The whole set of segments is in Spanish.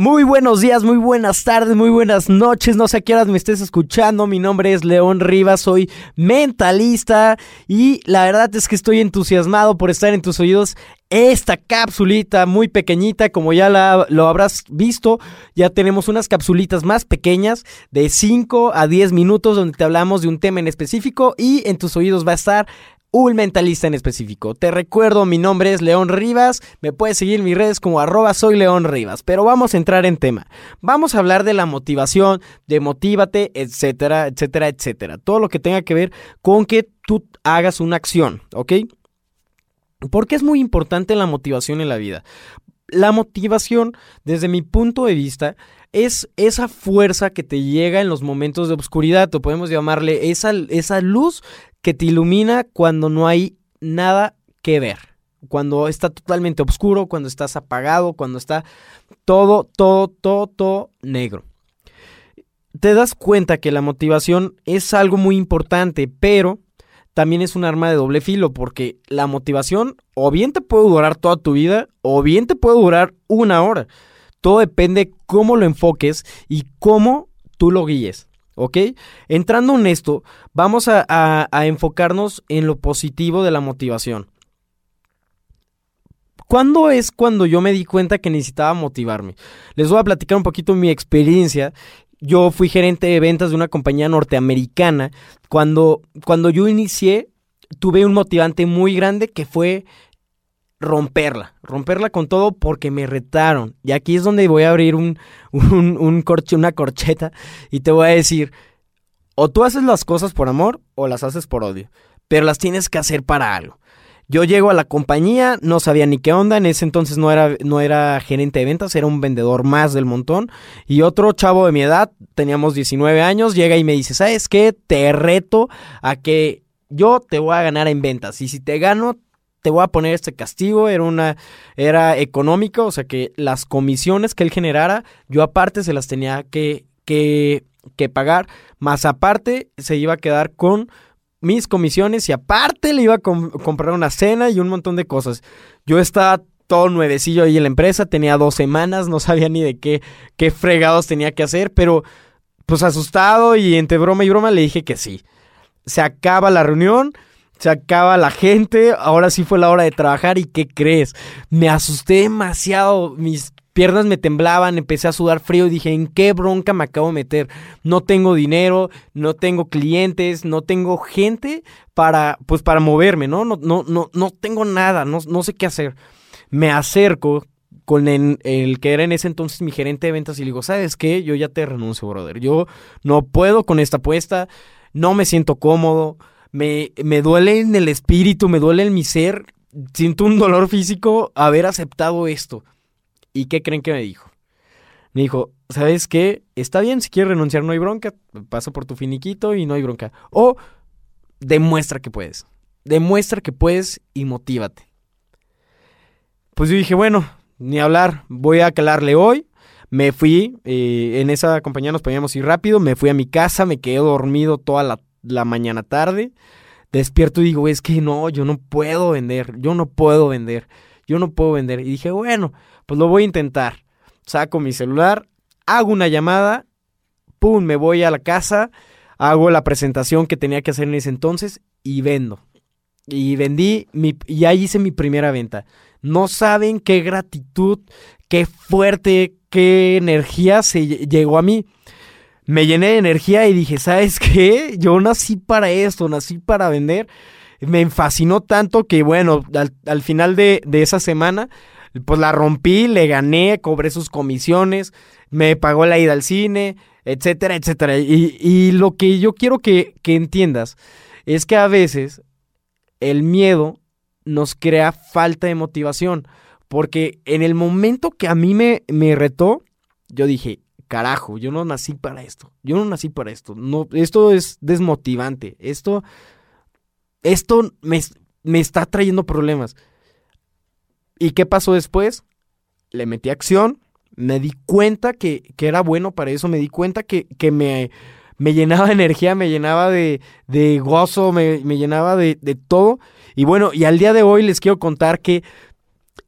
Muy buenos días, muy buenas tardes, muy buenas noches. No sé a qué horas me estés escuchando. Mi nombre es León Rivas, soy mentalista y la verdad es que estoy entusiasmado por estar en tus oídos. Esta capsulita muy pequeñita, como ya la, lo habrás visto, ya tenemos unas capsulitas más pequeñas de 5 a 10 minutos donde te hablamos de un tema en específico y en tus oídos va a estar un mentalista en específico. Te recuerdo, mi nombre es León Rivas, me puedes seguir en mis redes como arroba soy León Rivas, pero vamos a entrar en tema. Vamos a hablar de la motivación, de motívate, etcétera, etcétera, etcétera. Todo lo que tenga que ver con que tú hagas una acción, ¿ok? Porque es muy importante la motivación en la vida. La motivación, desde mi punto de vista, es esa fuerza que te llega en los momentos de oscuridad, o podemos llamarle esa, esa luz que te ilumina cuando no hay nada que ver. Cuando está totalmente oscuro, cuando estás apagado, cuando está todo, todo, todo, todo negro. Te das cuenta que la motivación es algo muy importante, pero también es un arma de doble filo, porque la motivación o bien te puede durar toda tu vida, o bien te puede durar una hora. Todo depende cómo lo enfoques y cómo tú lo guíes. ¿Ok? Entrando en esto, vamos a, enfocarnos en lo positivo de la motivación. ¿Cuándo es cuando yo me di cuenta que necesitaba motivarme? Les voy a platicar un poquito mi experiencia. Yo fui gerente de ventas de una compañía norteamericana. Cuando, cuando yo inicié, tuve un motivante muy grande que fue romperla, romperla con todo porque me retaron. Y aquí es donde voy a abrir un, un, corche, una corcheta y te voy a decir, o tú haces las cosas por amor o las haces por odio, pero las tienes que hacer para algo. Yo llego a la compañía, no sabía ni qué onda, en ese entonces no era, no era gerente de ventas, era un vendedor más del montón. Y otro chavo de mi edad, teníamos 19 años, llega y me dice, ¿sabes qué? Te reto a que yo te voy a ganar en ventas. Y si te gano, te voy a poner este castigo, era una, era económico, o sea que las comisiones que él generara, yo aparte se las tenía que, que, que pagar, más aparte se iba a quedar con mis comisiones y aparte le iba a comprar una cena y un montón de cosas. Yo estaba todo nuevecillo ahí en la empresa, tenía dos semanas, no sabía ni de qué, qué fregados tenía que hacer, pero pues asustado y entre broma y broma le dije que sí. Se acaba la reunión, se acaba la gente, ahora sí fue la hora de trabajar y ¿qué crees? Me asusté demasiado, mis piernas me temblaban, empecé a sudar frío y dije, ¿en qué bronca me acabo de meter? No tengo dinero, no tengo clientes, no tengo gente para, pues para moverme, ¿no? No, no, no, no tengo nada, no, no sé qué hacer. Me acerco con el, el, que era en ese entonces mi gerente de ventas y le digo, ¿sabes qué? Yo ya te renuncio, brother. Yo no puedo con esta apuesta, no me siento cómodo me, me duele en el espíritu, me duele en mi ser, siento un dolor físico haber aceptado esto. ¿Y qué creen que me dijo? Me dijo, ¿sabes qué? Está bien, si quieres renunciar no hay bronca, paso por tu finiquito y no hay bronca. O demuestra que puedes. Demuestra que puedes y motívate. Pues yo dije, bueno, ni hablar, voy a calarle hoy. Me fui, eh, en esa compañía nos poníamos ir rápido, me fui a mi casa, me quedé dormido toda la la mañana tarde, despierto y digo, es que no, yo no puedo vender, yo no puedo vender, yo no puedo vender. Y dije, bueno, pues lo voy a intentar. Saco mi celular, hago una llamada, pum, me voy a la casa, hago la presentación que tenía que hacer en ese entonces y vendo. Y vendí, mi, y ahí hice mi primera venta. No saben qué gratitud, qué fuerte, qué energía se llegó a mí me llené de energía y dije, ¿sabes qué? Yo nací para esto, nací para vender. Me fascinó tanto que, bueno, al, final de, esa semana, pues la rompí, le gané, cobré sus comisiones, me pagó la ida al cine, etcétera, etcétera. Y, lo que yo quiero que, que entiendas es que a veces el miedo nos crea falta de motivación. Porque en el momento que a mí me, me retó, yo dije, carajo, yo no nací para esto. Yo no nací para esto. No, esto es desmotivante. Esto, esto me, me está trayendo problemas. ¿Y qué pasó después? Le metí acción, me di cuenta que, que era bueno para eso, me di cuenta que, que me, me, llenaba de energía, me llenaba de, de gozo, me, me llenaba de, de todo. Y bueno, y al día de hoy les quiero contar que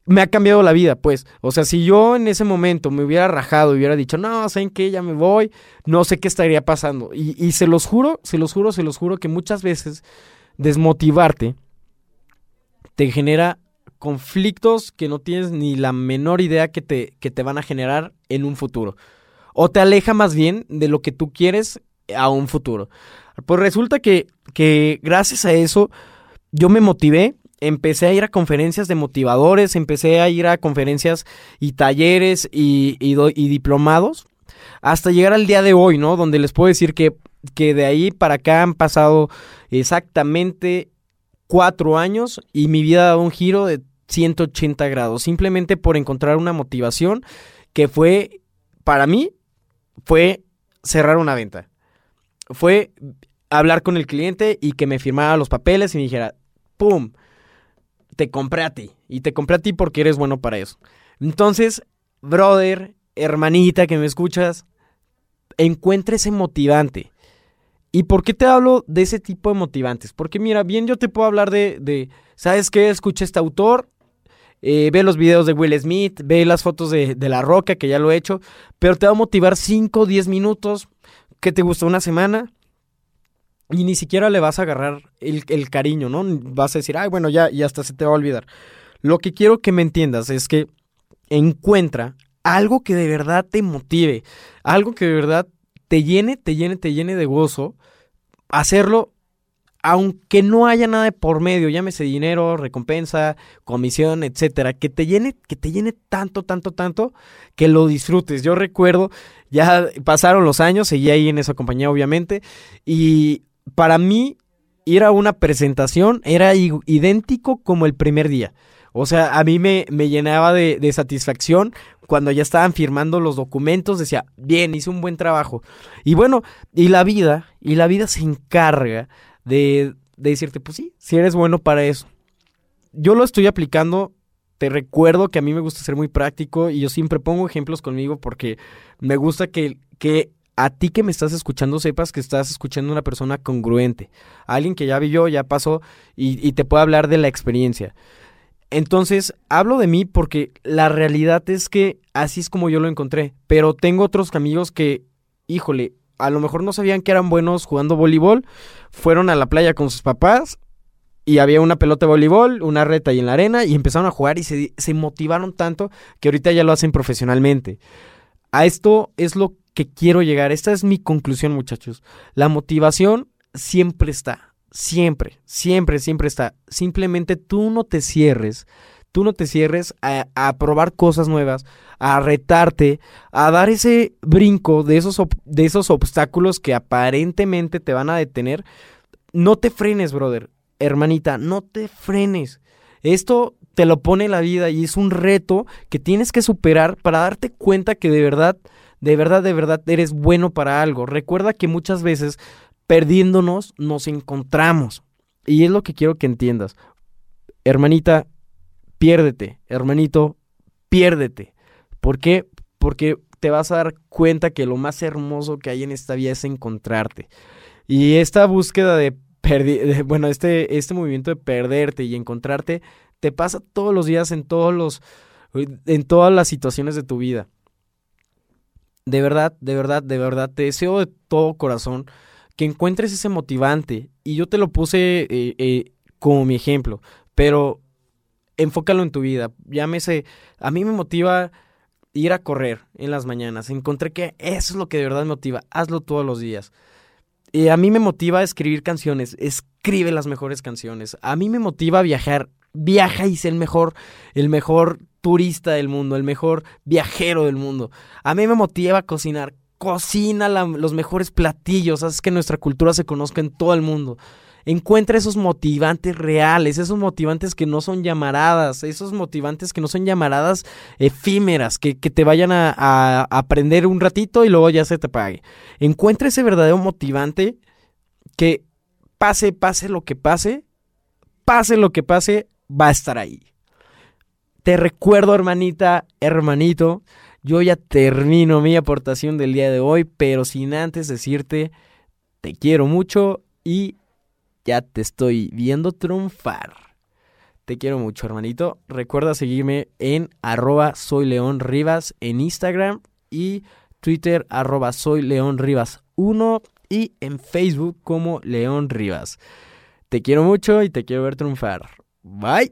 me ha cambiado la vida, pues. O sea, si yo en ese momento me hubiera rajado y hubiera dicho, no, ¿saben qué? Ya me voy, no sé qué estaría pasando. Y, y, se los juro, se los juro, se los juro que muchas veces desmotivarte te genera conflictos que no tienes ni la menor idea que te, que te van a generar en un futuro. O te aleja más bien de lo que tú quieres a un futuro. Pues resulta que, que gracias a eso yo me motivé empecé a ir a conferencias de motivadores, empecé a ir a conferencias y talleres y, y, diplomados, hasta llegar al día de hoy, ¿no? Donde les puedo decir que, que de ahí para acá han pasado exactamente cuatro años y mi vida ha dado un giro de 180 grados, simplemente por encontrar una motivación que fue, para mí, fue cerrar una venta. Fue hablar con el cliente y que me firmara los papeles y me dijera, ¡pum! Te compré a ti. Y te compré a ti porque eres bueno para eso. Entonces, brother, hermanita que me escuchas, encuentre ese motivante. ¿Y por qué te hablo de ese tipo de motivantes? Porque mira, bien yo te puedo hablar de, de ¿sabes qué? Escuché este autor, eh, ve los videos de Will Smith, ve las fotos de, de, La Roca, que ya lo he hecho, pero te va a motivar 5 o 10 minutos. ¿Qué te gusta una semana? Y ni siquiera le vas a agarrar el, cariño, ¿no? Vas a decir, ay, bueno, ya, y hasta se te va a olvidar. Lo que quiero que me entiendas es que encuentra algo que de verdad te motive, algo que de verdad te llene, te llene, te llene de gozo, hacerlo aunque no haya nada de por medio, llámese dinero, recompensa, comisión, etcétera, que te llene, que te llene tanto, tanto, tanto, que lo disfrutes. Yo recuerdo, ya pasaron los años, seguí ahí en esa compañía, obviamente, y para mí ir a una presentación era idéntico como el primer día. O sea, a mí me, me llenaba de, de, satisfacción cuando ya estaban firmando los documentos, decía, bien, hice un buen trabajo. Y bueno, y la vida, y la vida se encarga de, de decirte, pues sí, si eres bueno para eso. Yo lo estoy aplicando, te recuerdo que a mí me gusta ser muy práctico y yo siempre pongo ejemplos conmigo porque me gusta que, que a ti que me estás escuchando sepas que estás escuchando a una persona congruente, alguien que ya vivió, ya pasó y, te puede hablar de la experiencia. Entonces, hablo de mí porque la realidad es que así es como yo lo encontré, pero tengo otros amigos que, híjole, a lo mejor no sabían que eran buenos jugando voleibol, fueron a la playa con sus papás y había una pelota de voleibol, una reta ahí en la arena y empezaron a jugar y se, se motivaron tanto que ahorita ya lo hacen profesionalmente. A esto es lo que quiero llegar. Esta es mi conclusión, muchachos. La motivación siempre está. Siempre, siempre, siempre está. Simplemente tú no te cierres. Tú no te cierres a, probar cosas nuevas, a retarte, a dar ese brinco de esos, de esos obstáculos que aparentemente te van a detener. No te frenes, brother. Hermanita, no te frenes. Esto te lo pone la vida y es un reto que tienes que superar para darte cuenta que de verdad de verdad, de verdad eres bueno para algo. Recuerda que muchas veces perdiéndonos nos encontramos. Y es lo que quiero que entiendas. Hermanita, piérdete. Hermanito, piérdete. ¿Por qué? Porque te vas a dar cuenta que lo más hermoso que hay en esta vida es encontrarte. Y esta búsqueda de, de bueno, este, este movimiento de perderte y encontrarte te pasa todos los días en todos los en todas las situaciones de tu vida de verdad, de verdad, de verdad, te deseo de todo corazón que encuentres ese motivante. Y yo te lo puse eh, eh, como mi ejemplo, pero enfócalo en tu vida. Llámese, a mí me motiva ir a correr en las mañanas. Encontré que eso es lo que de verdad me motiva. Hazlo todos los días. Y a mí me motiva escribir canciones. Escribe las mejores canciones. A mí me motiva viajar. Viaja y sé el mejor, el mejor turista del mundo, el mejor viajero del mundo. A mí me motiva a cocinar. Cocina los mejores platillos, haces que nuestra cultura se conozca en todo el mundo. Encuentra esos motivantes reales, esos motivantes que no son llamaradas, esos motivantes que no son llamaradas efímeras, que, te vayan a, aprender un ratito y luego ya se te pague. Encuentra ese verdadero motivante que pase, pase lo que pase, pase lo que pase, va a estar ahí. Te recuerdo, hermanita, hermanito, yo ya termino mi aportación del día de hoy, pero sin antes decirte, te quiero mucho y ya te estoy viendo triunfar. Te quiero mucho, hermanito. Recuerda seguirme en arroba soy León Rivas en Instagram y Twitter arroba soy León Rivas 1 y en Facebook como León Rivas. Te quiero mucho y te quiero ver triunfar. Bye.